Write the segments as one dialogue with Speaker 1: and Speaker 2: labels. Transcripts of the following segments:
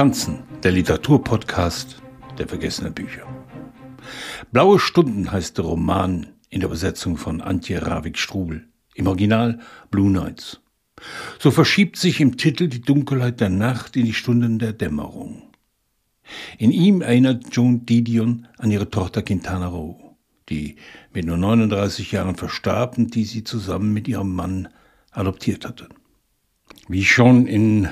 Speaker 1: Franzen, der Literaturpodcast der vergessenen Bücher. Blaue Stunden heißt der Roman in der Übersetzung von Antje Ravik-Strubel. Im Original Blue Nights. So verschiebt sich im Titel die Dunkelheit der Nacht in die Stunden der Dämmerung. In ihm erinnert Joan Didion an ihre Tochter Quintana Roo, die mit nur 39 Jahren verstarb und die sie zusammen mit ihrem Mann adoptiert hatte. Wie schon in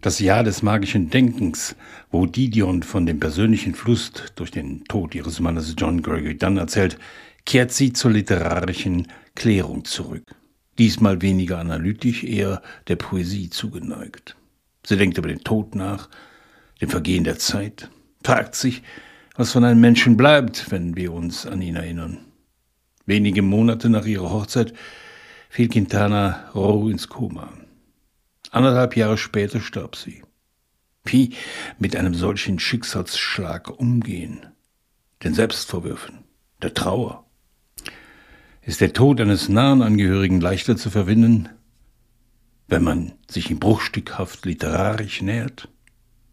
Speaker 1: das Jahr des magischen Denkens, wo Didion von dem persönlichen Fluss durch den Tod ihres Mannes John Gregory Dunn erzählt, kehrt sie zur literarischen Klärung zurück. Diesmal weniger analytisch, eher der Poesie zugeneigt. Sie denkt über den Tod nach, dem Vergehen der Zeit, fragt sich, was von einem Menschen bleibt, wenn wir uns an ihn erinnern. Wenige Monate nach ihrer Hochzeit fiel Quintana roh ins Koma. Anderthalb Jahre später starb sie. Wie mit einem solchen Schicksalsschlag umgehen? Den Selbstvorwürfen, der Trauer. Ist der Tod eines nahen Angehörigen leichter zu verwinden, wenn man sich ihm bruchstückhaft literarisch nähert?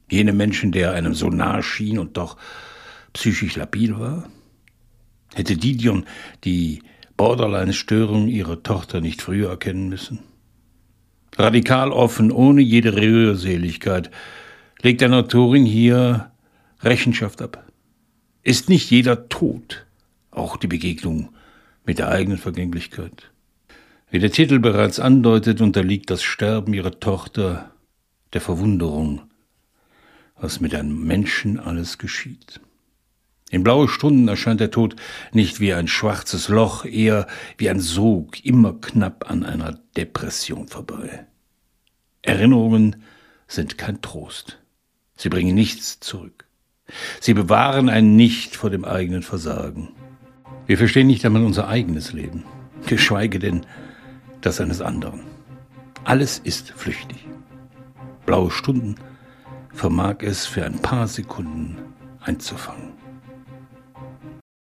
Speaker 1: Jene Menschen, der einem so nahe schien und doch psychisch labil war? Hätte Didion die Borderline-Störung ihrer Tochter nicht früher erkennen müssen? Radikal offen, ohne jede Rührseligkeit, legt eine Autorin hier Rechenschaft ab. Ist nicht jeder tot, auch die Begegnung mit der eigenen Vergänglichkeit? Wie der Titel bereits andeutet, unterliegt das Sterben ihrer Tochter der Verwunderung, was mit einem Menschen alles geschieht. In blaue Stunden erscheint der Tod nicht wie ein schwarzes Loch, eher wie ein Sog, immer knapp an einer Depression vorbei. Erinnerungen sind kein Trost. Sie bringen nichts zurück. Sie bewahren ein Nicht vor dem eigenen Versagen. Wir verstehen nicht einmal unser eigenes Leben, geschweige denn das eines anderen. Alles ist flüchtig. Blaue Stunden vermag es für ein paar Sekunden einzufangen.